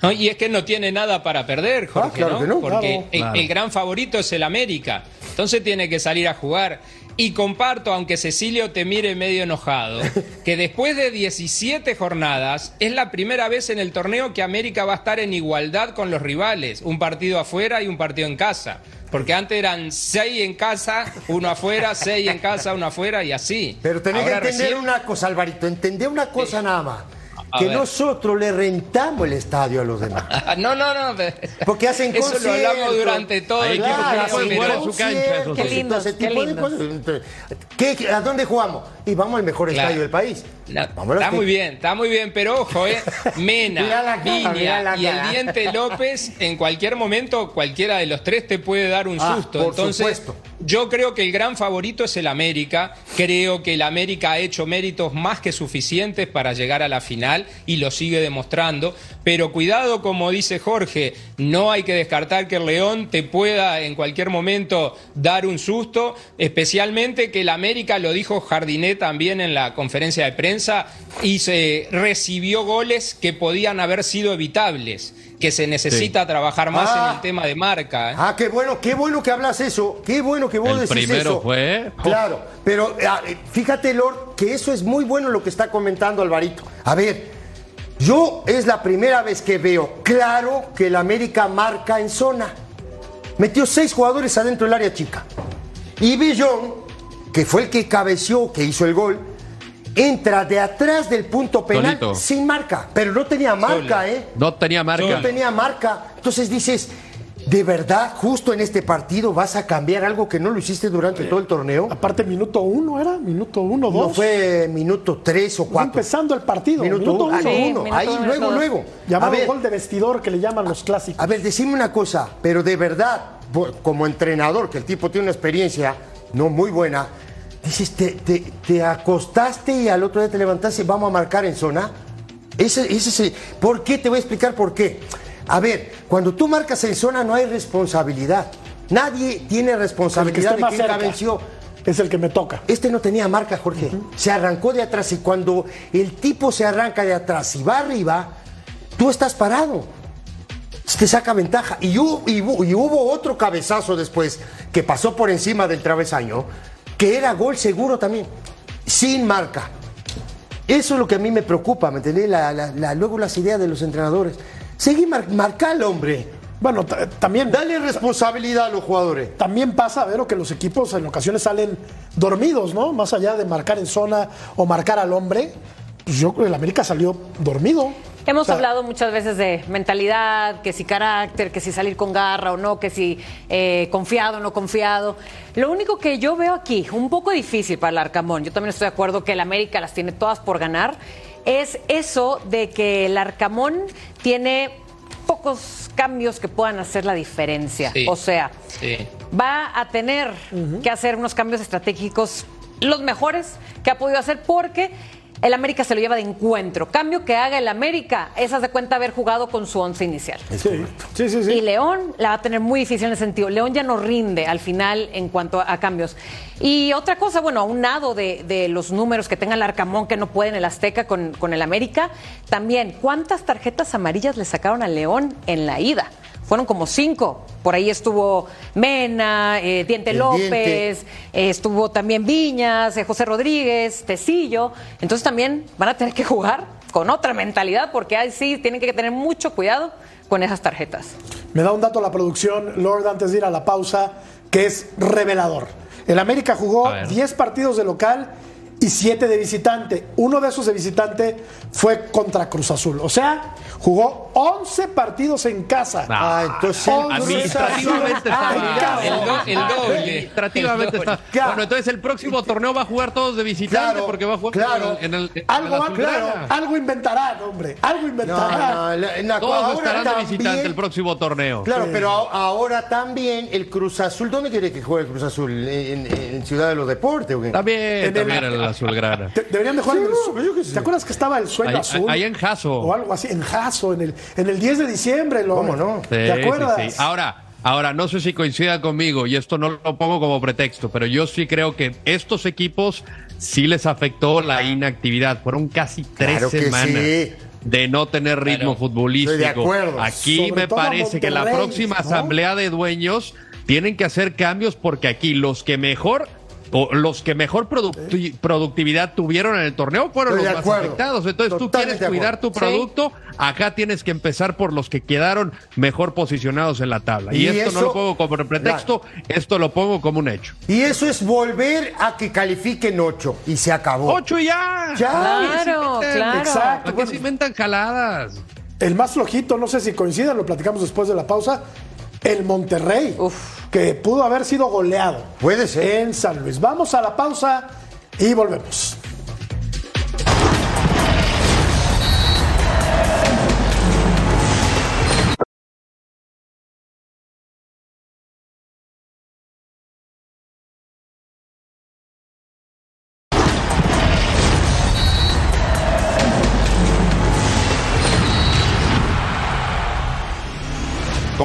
No, y es que no tiene nada para perder, Jorge, Ah, claro ¿no? que no. Porque Claro. el, Claro. el gran favorito es el América. Entonces tiene que salir a jugar. Y comparto, aunque Cecilio te mire medio enojado, que después de 17 jornadas es la primera vez en el torneo que América va a estar en igualdad con los rivales. Un partido afuera y un partido en casa. Porque antes eran 6 en casa, uno afuera, 6 en casa, uno afuera y así. Pero tenés Ahora que entender recién- una cosa, Alvarito. Entender una cosa nada más. A que ver. nosotros le rentamos el estadio a los demás. No, no, no. Porque hacen Eso lo hablamos durante todo Hay el tiempo. que no pero- pueden jugar en su cancha, Qué ese qué. ¿Qué- ¿A dónde jugamos? Y vamos al mejor Claro. estadio del país. No, está muy bien, está muy bien, pero ojo, eh. Mena, cara, Viña y el diente López, en cualquier momento, cualquiera de los tres te puede dar un Ah, susto. por Entonces, supuesto. yo creo que el gran favorito es el América. Creo que el América ha hecho méritos más que suficientes para llegar a la final y lo sigue demostrando. Pero cuidado, como dice Jorge, no hay que descartar que el León te pueda en cualquier momento dar un susto, especialmente que el América, lo dijo Jardinet también en la conferencia de prensa, y se recibió goles que podían haber sido evitables, que se necesita trabajar más Ah. en el tema de marca. ¿eh? Ah, qué bueno, qué bueno que hablas eso. Qué bueno que vos El decís primero eso. fue. Claro, pero ah, eh, fíjate, Lord, que eso es muy bueno lo que está comentando Alvarito. A ver, yo es la primera vez que veo claro que el América marca en zona. Metió seis jugadores adentro del área chica. Y Billón, que fue el que cabeció, que hizo el gol, entra de atrás del punto penal Solito. sin marca. Pero no tenía marca, Solo. ¿eh? No tenía marca. No tenía marca. Entonces dices, ¿de verdad justo en este partido vas a cambiar algo que no lo hiciste durante todo el torneo? Aparte, minuto uno era, minuto uno, dos. No fue minuto tres o Fue cuatro. empezando el partido. Minuto, uno. Ah, Sí, uno. minuto Ahí, uno, luego, dos. luego. A Llamado ver, gol de vestidor que le llaman los clásicos. a ver, decime una cosa, pero de verdad, como entrenador, que el tipo tiene una experiencia no muy buena, dices, te, te- te acostaste y al otro día te levantaste y vamos a marcar en zona. Ese, ese es el- ¿Por qué? Te voy a explicar por qué. A ver, cuando tú marcas en zona no hay responsabilidad. Nadie tiene el que responsabilidad esté de quién venció. es el que me toca. Este no tenía marca, Jorge. Se arrancó de atrás y cuando el tipo se arranca de atrás y va arriba, tú estás parado. Te saca ventaja. Y hubo, y hubo- y hubo otro cabezazo después que pasó por encima del travesaño, que era gol seguro también, sin marca. Eso es lo que a mí me preocupa, ¿me entendés? La- la- la- luego las ideas de los entrenadores. Seguí mar marcar, hombre. Bueno, ta- también, Dale responsabilidad a los jugadores. también pasa, Vero, que los equipos en ocasiones salen dormidos, ¿no? Más allá de marcar en zona o marcar al hombre, pues yo creo que el América salió dormido. Hemos O sea, hablado muchas veces de mentalidad, que si carácter, que si salir con garra o no, que si eh, confiado o no confiado. Lo único que yo veo aquí, un poco difícil para el Arcamón, yo también estoy de acuerdo que el América las tiene todas por ganar, es eso de que el Arcamón tiene pocos cambios que puedan hacer la diferencia. Sí. O sea, Sí. va a tener que hacer unos cambios estratégicos los mejores que ha podido hacer porque el América se lo lleva de encuentro. Cambio que haga el América es haz de cuenta haber jugado con su once inicial. Sí, sí, sí. sí. Y León la va a tener muy difícil en ese sentido. León ya no rinde al final en cuanto a, a cambios. Y otra cosa, bueno, a un lado de, de los números que tenga el Arcamón que no puede en el Azteca con, con el América, también, ¿cuántas tarjetas amarillas le sacaron al León en la ida? Fueron como cinco. Por ahí estuvo Mena, eh, Diente El López, Diente. eh, estuvo también Viñas, eh, José Rodríguez, Tecillo. Entonces también van a tener que jugar con otra mentalidad porque ahí sí tienen que tener mucho cuidado con esas tarjetas. Me da un dato la producción, Lord, antes de ir a la pausa, que es revelador. El América jugó A ver. 10 partidos de local y 7 de visitante. Uno de esos de visitante fue contra Cruz Azul. O sea, jugó 11 partidos en casa. Ah, entonces Administrativamente está. El, do- el doble. Administrativamente El doble. está. Claro. Bueno, entonces el próximo torneo va a jugar todos de visitante Claro, porque va a jugar claro. en el. en Algo, va- Azulgrana. algo inventarán, hombre. Algo No, inventarán. no, en la- Todos estarán de visitante el próximo torneo. Claro, pero a- ahora también el Cruz Azul, ¿dónde quiere que juegue el Cruz Azul? ¿En, Ciudad de los Deportes o qué? También, también en la Azulgrana. Deberían de jugar Sí, en el no. ¿Te acuerdas que estaba el sueño Ahí- azul? ahí en Jaso. O algo así, en Jaso, en el, en el 10 de diciembre. Lord. ¿Cómo no? Sí, ¿Te acuerdas? sí, sí. Ahora, ahora, no sé si coincida conmigo, y esto no lo pongo como pretexto, pero yo sí creo que estos equipos sí les afectó la inactividad. Fueron casi tres Claro semanas. sí. De no tener ritmo Claro. futbolístico. Estoy de acuerdo. Aquí Sobre me parece que la próxima ¿no? asamblea de dueños tienen que hacer cambios porque aquí los que mejor o los que mejor producti- productividad tuvieron en el torneo fueron Estoy los más acuerdo. afectados. Entonces tú quieres cuidar tu producto, acá tienes que empezar por los que quedaron mejor posicionados en la tabla. Y, Y esto no lo pongo como pretexto, esto lo pongo como un hecho. Y eso es volver a que califiquen ocho y se acabó. ¡Ocho y ya! Ya. Claro. Exacto. ¿Para qué Bueno, se inventan jaladas? El más flojito, no sé si coincidan, lo platicamos después de la pausa. El Monterrey, que pudo haber sido goleado. Puede ser. En San Luis. Vamos a la pausa y volvemos.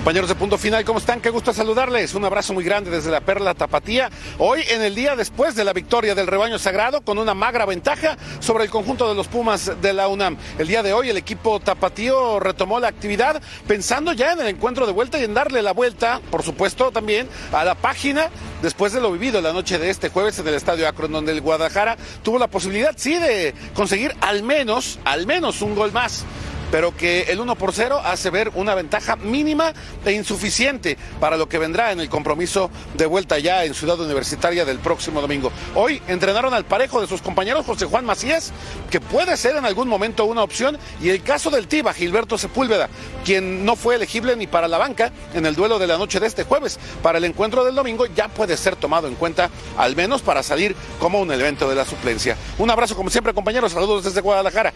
Compañeros de Punto Final, ¿cómo están? Qué gusto saludarles. Un abrazo muy grande desde la Perla Tapatía. Hoy en el día después de la victoria del rebaño sagrado con una magra ventaja sobre el conjunto de los Pumas de la UNAM. El día de hoy el equipo tapatío retomó la actividad pensando ya en el encuentro de vuelta y en darle la vuelta, por supuesto, también a la página después de lo vivido la noche de este jueves en el Estadio Akron, donde el Guadalajara tuvo la posibilidad, sí, de conseguir al menos, al menos un gol más pero que el 1 por 0 hace ver una ventaja mínima e insuficiente para lo que vendrá en el compromiso de vuelta ya en Ciudad Universitaria del próximo domingo. Hoy entrenaron al parejo de sus compañeros José Juan Macías, que puede ser en algún momento una opción, y el caso del Tiba, Gilberto Sepúlveda, quien no fue elegible ni para la banca en el duelo de la noche de este jueves. Para el encuentro del domingo ya puede ser tomado en cuenta, al menos para salir como un evento de la suplencia. Un abrazo como siempre compañeros, saludos desde Guadalajara.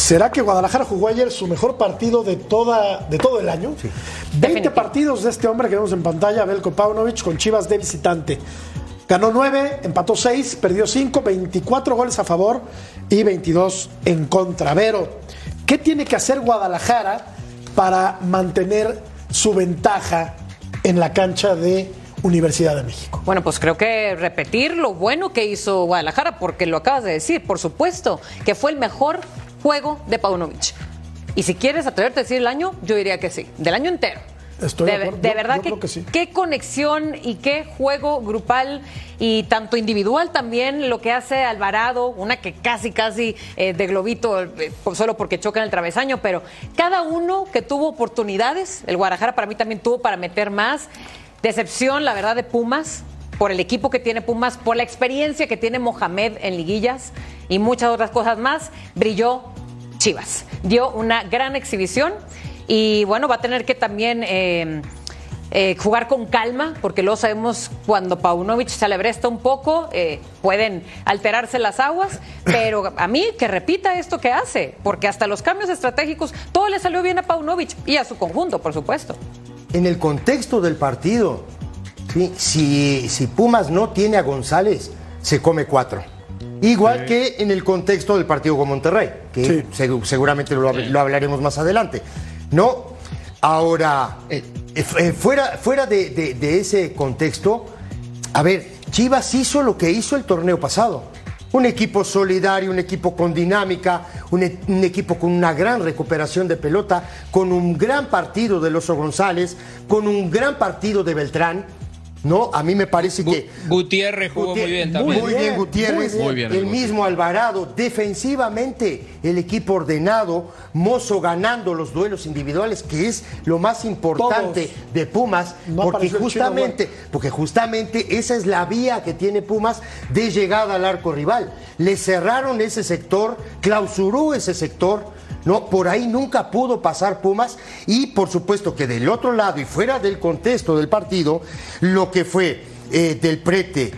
¿Será que Guadalajara jugó ayer su mejor partido de, toda, de todo el año? 20 partidos de este hombre que vemos en pantalla, Belko Paunovic, con Chivas de visitante. Ganó 9, empató 6, perdió 5, 24 goles a favor y 22 en contra. Vero, ¿qué tiene que hacer Guadalajara para mantener su ventaja en la cancha de Universidad de México? Bueno, pues creo que repetir lo bueno que hizo Guadalajara, porque lo acabas de decir, por supuesto, que fue el mejor juego de Paunovic. Y si quieres atreverte a decir el año, yo diría que sí, del año entero. Estoy de, de, acuerdo. de Yo- verdad yo que, creo que sí. qué conexión y qué juego grupal y tanto individual también lo que hace Alvarado, una que casi casi eh, de globito eh, solo porque choca en el travesaño, pero cada uno que tuvo oportunidades, el Guadalajara para mí también tuvo para meter más. Decepción, la verdad, de Pumas por el equipo que tiene Pumas, por la experiencia que tiene Mohamed en liguillas y muchas otras cosas más, brilló Chivas. Dio una gran exhibición y bueno, va a tener que también eh, eh, jugar con calma, porque luego sabemos cuando Paunovic se alebresta un poco, eh, pueden alterarse las aguas, pero a mí que repita esto que hace, porque hasta los cambios estratégicos, todo le salió bien a Paunovic y a su conjunto, por supuesto. En el contexto del partido, si, si Pumas no tiene a González, se come cuatro. Igual que en el contexto del partido con Monterrey, que segu- seguramente lo, hab- lo hablaremos más adelante. ¿No? Ahora, eh, eh, fuera, fuera de, de- de ese contexto, a ver, Chivas hizo lo que hizo el torneo pasado. Un equipo solidario, un equipo con dinámica, un, e- un equipo con una gran recuperación de pelota, con un gran partido de Loso González, con un gran partido de Beltrán. No, a mí me parece que Gutiérrez jugó muy bien también. muy bien, Gutiérrez. Muy bien, el mismo Alvarado. Defensivamente, el equipo ordenado. Mozo ganando los duelos individuales, que es lo más importante de Pumas. No porque justamente, porque justamente esa es la vía que tiene Pumas de llegada al arco rival. Le cerraron ese sector, clausuró ese sector. No, por ahí nunca pudo pasar Pumas y por supuesto que del otro lado y fuera del contexto del partido, lo que fue eh, del prete,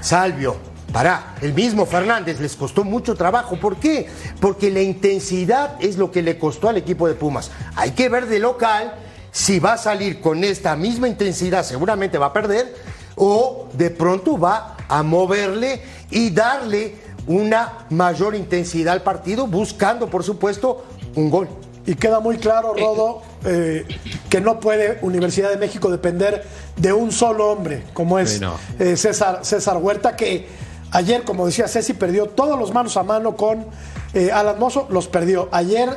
Salvio, para el mismo Fernández les costó mucho trabajo. ¿Por qué? Porque la intensidad es lo que le costó al equipo de Pumas. Hay que ver de local si va a salir con esta misma intensidad, seguramente va a perder, o de pronto va a moverle y darle una mayor intensidad al partido, buscando, por supuesto, un gol. Y queda muy claro, Rodo, eh, que no puede Universidad de México depender de un solo hombre, como es eh, César, César Huerta, que ayer, como decía Ceci, perdió todos los manos a mano con eh, Alan Mozo, los perdió. Ayer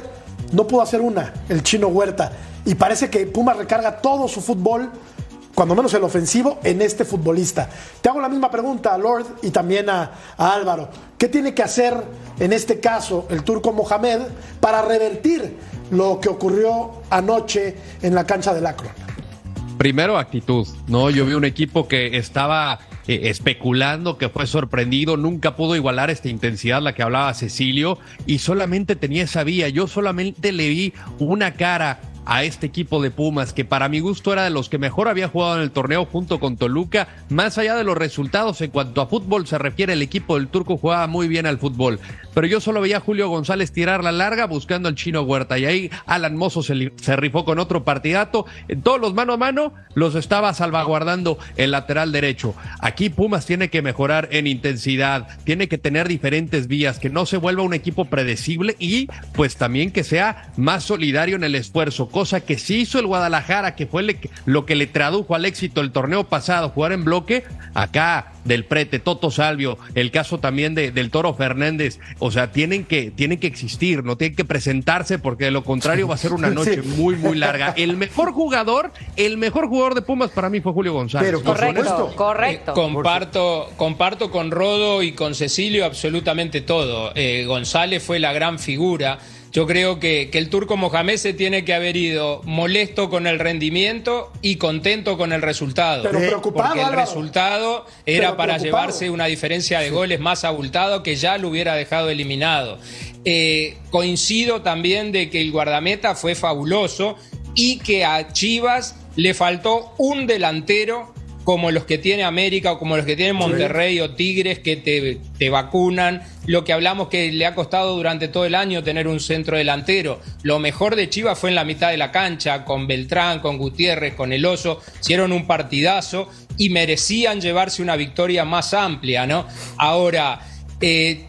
no pudo hacer una, el chino Huerta. Y parece que Pumas recarga todo su fútbol, cuando menos el ofensivo, en este futbolista. Te hago la misma pregunta a Lord y también a, Álvaro. ¿Qué tiene que hacer en este caso el turco Mohamed para revertir lo que ocurrió anoche en la cancha del Acro? Primero, actitud, ¿no? Yo vi un equipo que estaba eh, especulando, que fue sorprendido, nunca pudo igualar esta intensidad, la que hablaba Cecilio, y solamente tenía esa vía. Yo solamente le vi una cara a este equipo de Pumas, que para mi gusto era de los que mejor había jugado en el torneo junto con Toluca, más allá de los resultados en cuanto a fútbol se refiere, el equipo del turco jugaba muy bien al fútbol, pero yo solo veía a Julio González tirar la larga buscando al chino Huerta, y ahí Alan Mozo se, se rifó con otro partidato, en todos los mano a mano los estaba salvaguardando el lateral derecho. Aquí Pumas tiene que mejorar en intensidad, tiene que tener diferentes vías, que no se vuelva un equipo predecible y pues también que sea más solidario en el esfuerzo cosa que sí hizo el Guadalajara, que fue lo que le tradujo al éxito el torneo pasado, jugar en bloque, acá del Prete, Toto Salvio, el caso también de, del Toro Fernández, o sea, tienen que, tienen que existir, no tienen que presentarse porque de lo contrario va a ser una noche Sí. muy, muy larga. El mejor jugador, el mejor jugador de Pumas para mí fue Julio González. Pero, por Correcto, supuesto. correcto. Eh, comparto, comparto con Rodo y con Cecilio absolutamente todo. Eh, González fue la gran figura. Yo creo que, que el turco Mohamed se tiene que haber ido molesto con el rendimiento y contento con el resultado. Pero preocupado, Porque el Álvaro. resultado era Pero para preocupado. llevarse una diferencia de goles más abultado que ya lo hubiera dejado eliminado. Eh, coincido también de que el guardameta fue fabuloso y que a Chivas le faltó un delantero como los que tiene América o como los que tiene Monterrey o Tigres que te, te vacunan. Lo que hablamos que le ha costado durante todo el año tener un centro delantero. Lo mejor de Chivas fue en la mitad de la cancha, con Beltrán, con Gutiérrez, con El Oso. Hicieron un partidazo y merecían llevarse una victoria más amplia, ¿no? Ahora, eh,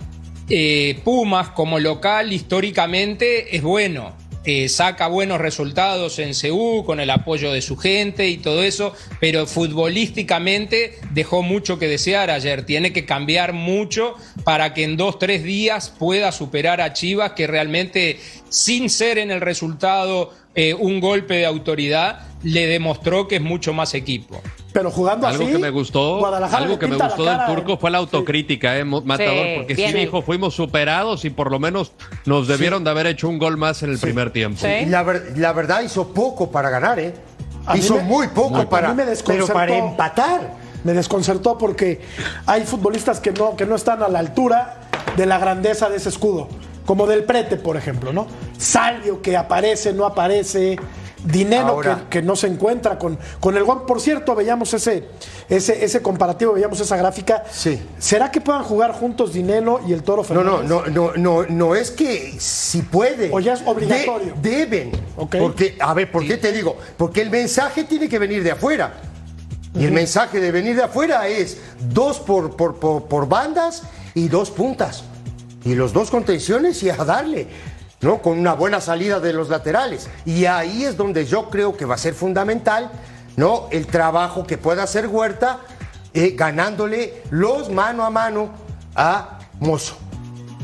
eh, Pumas como local históricamente es bueno. Eh, saca buenos resultados en CU con el apoyo de su gente y todo eso, pero futbolísticamente dejó mucho que desear ayer. Tiene que cambiar mucho para que en dos, tres días pueda superar a Chivas, que realmente, sin ser en el resultado eh, un golpe de autoridad, le demostró que es mucho más equipo. Pero jugando Algo así. que me gustó, Guadalajara algo que me gustó del turco fue la autocrítica, eh, Matador, Sí, porque sí dijo, fuimos superados y por lo menos nos debieron de haber hecho un gol más en el primer tiempo. La, ver- la verdad hizo poco para ganar, ¿eh? A hizo me- muy poco a mí para. me pero para empatar. Me desconcertó porque hay futbolistas que no, que no están a la altura de la grandeza de ese escudo. Como del Prete, por ejemplo, ¿no? Salvio que aparece, no aparece. Dinero Ahora- que, que no se encuentra con, con el Guam. Por cierto, veíamos ese, ese, ese comparativo, veíamos esa gráfica. Sí. ¿Será que puedan jugar juntos Dinero y el Toro No, no, Fernández? no, no, no, no es que si puede. O ya es obligatorio. De- deben. Porque, a ver, ¿por qué te digo? Porque el mensaje tiene que venir de afuera. Y el mensaje de venir de afuera es dos por, por, por, por bandas y dos puntas. Y los dos contenciones y a darle. ¿No? Con una buena salida de los laterales. Y ahí es donde yo creo que va a ser fundamental, ¿no? El trabajo que pueda hacer Huerta eh, ganándole los mano a mano a Mozo.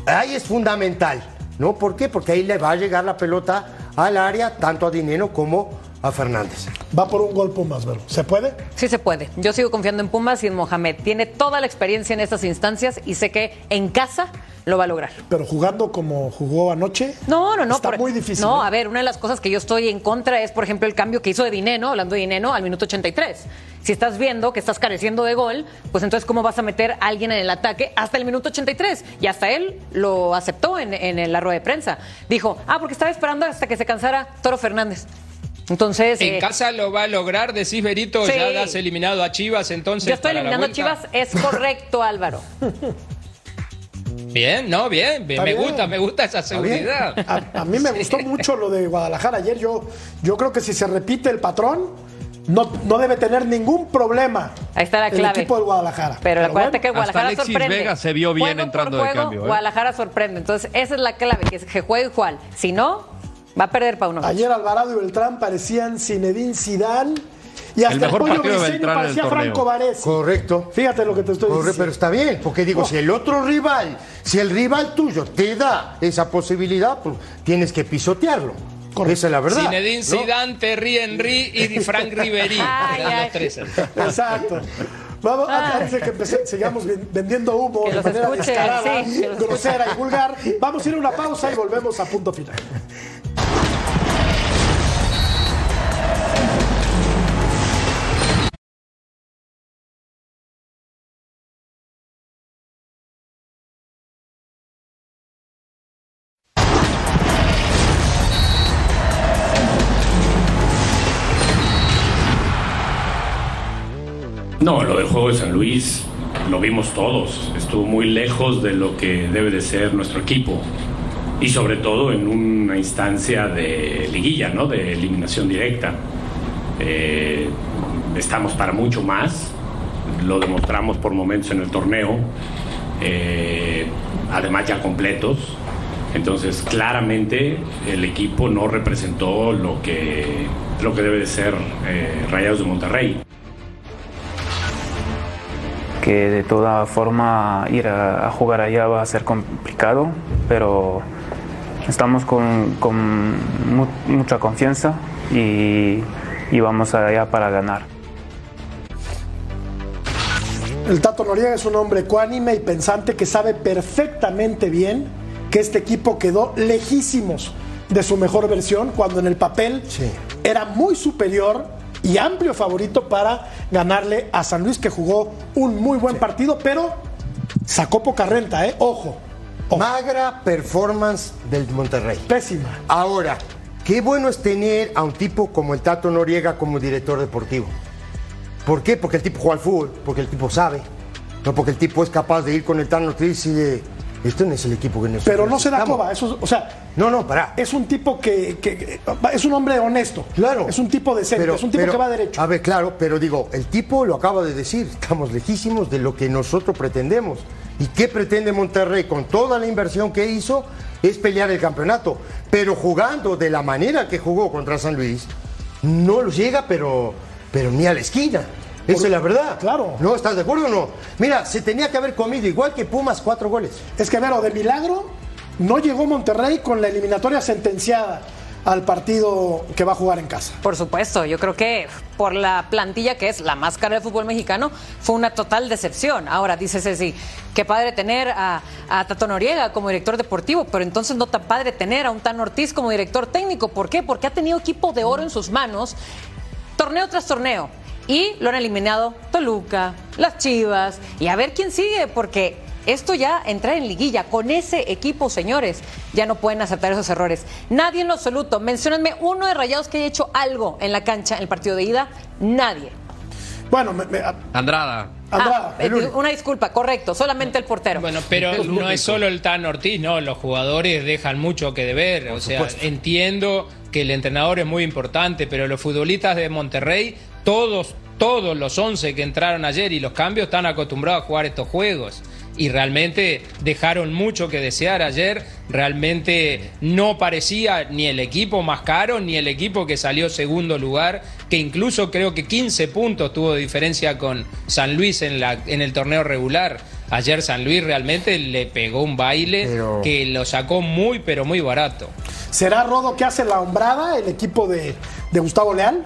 Ahí es fundamental, ¿no? ¿Por qué? Porque ahí le va a llegar la pelota al área, tanto a Dinero como a Fernández. Va por un gol Pumas, ¿verdad? ¿Se puede? Sí se puede. Yo sigo confiando en Pumas y en Mohamed. Tiene toda la experiencia en estas instancias y sé que en casa lo va a lograr. Pero jugando como jugó anoche. No, no, no. Está por- muy difícil. No, a ver, una de las cosas que yo estoy en contra es, por ejemplo, el cambio que hizo de Dineno, hablando de Dineno, al minuto 83. Si estás viendo que estás careciendo de gol, pues entonces, ¿cómo vas a meter a alguien en el ataque hasta el minuto 83? Y hasta él lo aceptó en, en la rueda de prensa. Dijo, ah, porque estaba esperando hasta que se cansara Toro Fernández. Entonces. En eh, casa lo va a lograr, decís Berito, Sí. ya das eliminado a Chivas, entonces. yo estoy para la eliminando a. Chivas, es correcto, Álvaro. Bien, no, bien, me bien. gusta, me gusta esa seguridad. A, a mí me gustó mucho lo de Guadalajara ayer. Yo, yo creo que si se repite el patrón, no, no debe tener ningún problema. Ahí está la El clave. equipo del Guadalajara. Pero, acuérdate que hasta Guadalajara Alexis sorprende. Vega se vio bien Juego entrando de cambio, ¿eh? Guadalajara sorprende. Entonces, esa es la clave, que, es que juegue igual. Si no, va a perder Paunovic. Ayer Alvarado y Beltrán parecían Zinedine Zidane. Y hasta El mejor pollo Briseño el parecía torneo. Franco Varese. Correcto. Fíjate lo que te estoy Corre, diciendo. pero está bien, porque digo, si el otro rival, si el rival tuyo te da esa posibilidad, pues tienes que pisotearlo. Esa es la verdad. Zinedine ¿no? Zidane, Terry Henry y Frank Ribery. Los tres. Exacto. Vamos, antes de que empece- sigamos ven- vendiendo humo Que de manera descarada, sí, los grosera y vulgar, vamos a ir a una pausa y volvemos a punto final. No, lo del juego de San Luis lo vimos todos. Estuvo muy lejos de lo que debe de ser nuestro equipo. Y sobre todo en una instancia de liguilla, ¿no? De eliminación directa. Eh, estamos para mucho más. Lo demostramos por momentos en el torneo. Eh, además ya completos. Entonces, claramente el equipo no representó lo que, lo que debe de ser eh, Rayados de Monterrey. Que de toda forma ir a, a jugar allá va a ser complicado, pero estamos con, con mu- mucha confianza y, y vamos allá para ganar. El Tato Noriega es un hombre ecuánime y pensante que sabe perfectamente bien que este equipo quedó lejísimos de su mejor versión cuando en el papel era muy superior y amplio favorito para ganarle a San Luis que jugó un muy buen partido, pero sacó poca renta, ¿eh? Ojo. Magra performance del Monterrey. Pésima. Ahora, qué bueno es tener a un tipo como el Tato Noriega como director deportivo. ¿Por qué? Porque el tipo juega al fútbol, porque el tipo sabe. No porque el tipo es capaz de ir con el Tano Ortiz y de. Esto no es el equipo que nosotros Pero no se da necesitamos". coba, eso, o sea, No, no, pará. es un tipo que, que- es un hombre honesto. Claro. Es un tipo decente, es un tipo pero- que va derecho. A ver, claro, pero digo, el tipo lo acaba de decir, estamos lejísimos de lo que nosotros pretendemos. ¿Y qué pretende Monterrey con toda la inversión que hizo? Es pelear el campeonato. Pero jugando de la manera que jugó contra San Luis, no lo llega, pero, pero ni a la esquina. Esa es la verdad. Claro. ¿No? ¿Estás de acuerdo o no? Mira, se tenía que haber comido igual que Pumas cuatro goles. Es que, Vero, de milagro no llegó Monterrey con la eliminatoria sentenciada al partido que va a jugar en casa. Por supuesto, yo creo que por la plantilla que es la más cara del fútbol mexicano, fue una total decepción. Ahora, dice Ceci, qué padre tener a, a Tato Noriega como director deportivo, pero entonces no tan padre tener a un Tan Ortiz como director técnico. ¿Por qué? Porque ha tenido equipo de oro en sus manos, torneo tras torneo. Y lo han eliminado Toluca, las Chivas, y a ver quién sigue, porque esto ya entra en liguilla. Con ese equipo, señores, ya no pueden aceptar esos errores. Nadie en lo absoluto. Menciónenme uno de Rayados que haya hecho algo en la cancha en el partido de ida. Nadie. Bueno, me- me- Andrada. Ah, eh, una disculpa, correcto, solamente el portero. Bueno, pero no es solo el Tan Ortiz, no, los jugadores dejan mucho que deber. O sea, supuesto. entiendo que el entrenador es muy importante, pero los futbolistas de Monterrey, todos, todos los 11 que entraron ayer y los cambios están acostumbrados a jugar estos juegos. Y realmente dejaron mucho que desear ayer. Realmente no parecía ni el equipo más caro, ni el equipo que salió segundo lugar, que incluso creo que 15 puntos tuvo de diferencia con San Luis en, la, en el torneo regular. Ayer San Luis realmente le pegó un baile Pero- que lo sacó muy, pero muy barato. ¿será Rodo que hace la hombrada el equipo de, de Gustavo Leal?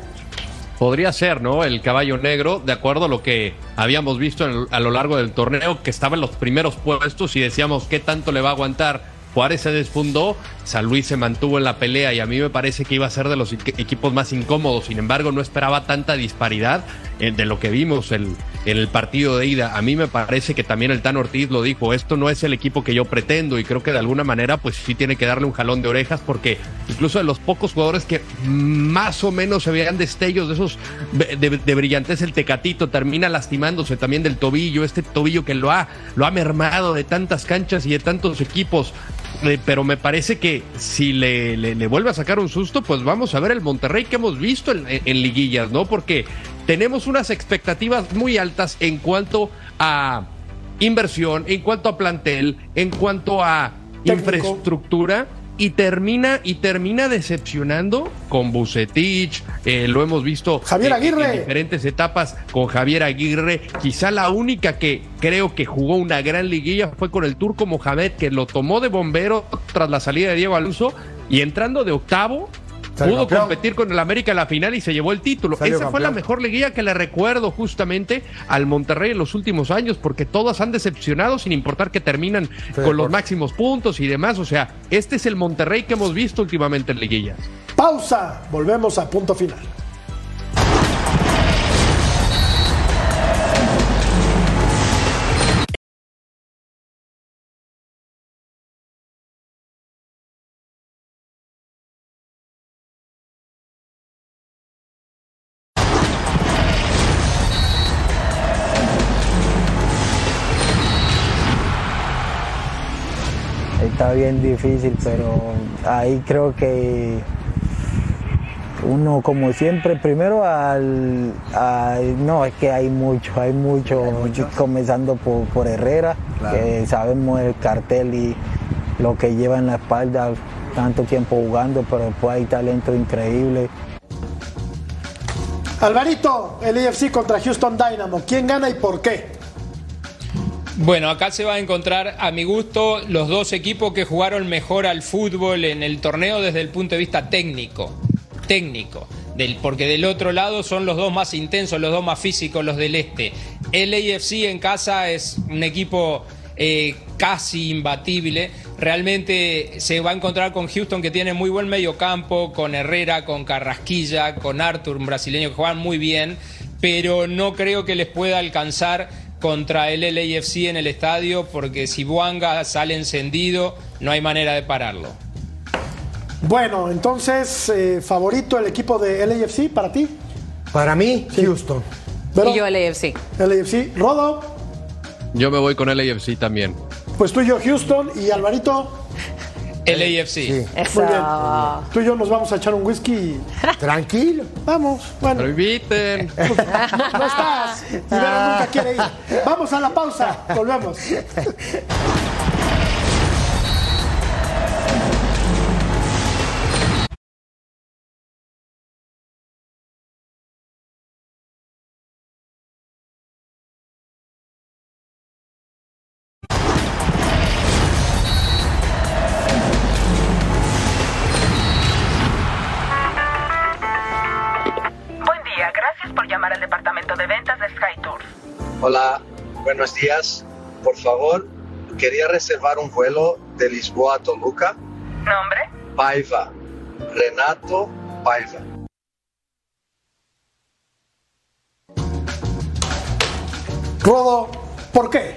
Podría ser, ¿no? El caballo negro, de acuerdo a lo que habíamos visto a lo largo del torneo, que estaba en los primeros puestos y decíamos qué tanto le va a aguantar. Juárez se desfundó, San Luis se mantuvo en la pelea y a mí me parece que iba a ser de los equ- equipos más incómodos. Sin embargo, no esperaba tanta disparidad de lo que vimos en el partido de ida. A mí me parece que también el Tan Ortiz lo dijo, esto no es el equipo que yo pretendo y creo que de alguna manera pues sí tiene que darle un jalón de orejas porque incluso de los pocos jugadores que más o menos se veían destellos de esos de, de- brillantez, el Tecatito termina lastimándose también del tobillo, este tobillo que lo ha, lo ha mermado de tantas canchas y de tantos equipos. Eh, pero me parece que si le, le- le vuelve a sacar un susto, pues vamos a ver el Monterrey que hemos visto en, en liguillas, ¿no? Porque tenemos unas expectativas muy altas en cuanto a inversión, en cuanto a plantel, en cuanto a infraestructura y termina y termina decepcionando con Bucetich, eh, lo hemos visto Javier eh, Aguirre. en diferentes etapas con Javier Aguirre, quizá la única que creo que jugó una gran liguilla fue con el turco Mohamed que lo tomó de bombero tras la salida de Diego Alonso y entrando de octavo pudo campeón. competir con el América en la final y se llevó el título. Salió Esa fue la mejor liguilla que le recuerdo justamente al Monterrey en los últimos años, porque todas han decepcionado sin importar que terminan con los máximos puntos y demás. O sea, este es el Monterrey que hemos visto últimamente en liguillas. Pausa, volvemos a punto final. Bien difícil, pero ahí creo que uno como siempre, primero al, al- no, es que hay mucho, hay mucho, comenzando por, por Herrera, que sabemos el cartel y, lo que lleva en la espalda tanto tiempo jugando, pero después hay talento increíble. Alvarito, el AFC contra Houston Dynamo. ¿Quién gana y por qué? Bueno, acá se va a encontrar, a mi gusto, los dos equipos que jugaron mejor al fútbol en el torneo desde el punto de vista técnico. Técnico. Porque del otro lado son los dos más intensos, los dos más físicos, los del este. El AFC en casa es un equipo eh, casi imbatible. Realmente se va a encontrar con Houston que tiene muy buen medio campo, con Herrera, con Carrasquilla, con Arthur, un brasileño que juegan muy bien, pero no creo que les pueda alcanzar contra el LAFC en el estadio porque si Buanga sale encendido no hay manera de pararlo. Bueno, entonces, eh, favorito el equipo de LAFC para ti. Para mí, Houston. y yo LAFC. LAFC. Rodo. Yo me voy con LAFC también. Pues tú y yo Houston y Alvarito. LAFC. Muy bien. Tú y yo nos vamos a echar un whisky. Tranquilo. Vamos. Bueno. Pero inviten. No, no estás. Y Vero nunca quiere ir. Vamos a la pausa. Volvemos. Hola, buenos días. Por favor, quería reservar un vuelo de Lisboa a Toluca. ¿Nombre? Paiva. Renato Paiva. Rodo, ¿por qué?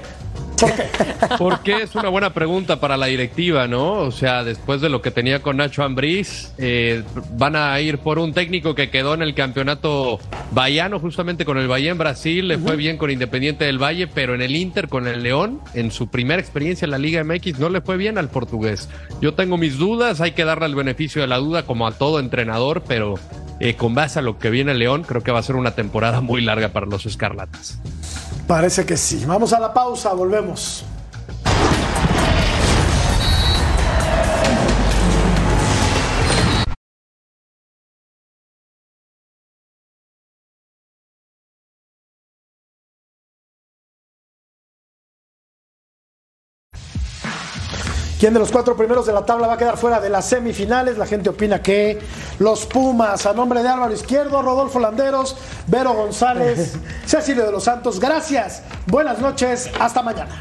¿Por qué? Porque es una buena pregunta para la directiva, ¿no? O sea, después de lo que tenía con Nacho Ambriz, eh, van a ir por un técnico que quedó en el campeonato baiano, justamente con el Valle en Brasil, le fue bien con Independiente del Valle, pero en el Inter con el León, en su primera experiencia en la Liga MX, no le fue bien al portugués. Yo tengo mis dudas, hay que darle el beneficio de la duda como a todo entrenador, pero eh, con base a lo que viene León, creo que va a ser una temporada muy larga para los Escarlatas. Parece que sí. Vamos a la pausa, volvemos. ¿Quién de los cuatro primeros de la tabla va a quedar fuera de las semifinales? La gente opina que los Pumas, a nombre de Álvaro Izquierdo, Rodolfo Landeros, Vero González, Cecilio de los Santos. Gracias, buenas noches, hasta mañana.